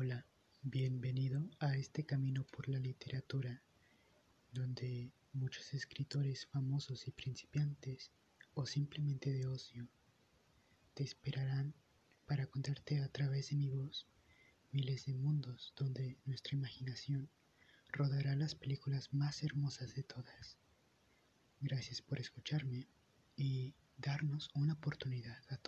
Hola, bienvenido a este camino por la literatura, donde muchos escritores famosos y principiantes, o simplemente de ocio, te esperarán para contarte a través de mi voz miles de mundos donde nuestra imaginación rodará las películas más hermosas de todas. Gracias por escucharme y darnos una oportunidad a todos.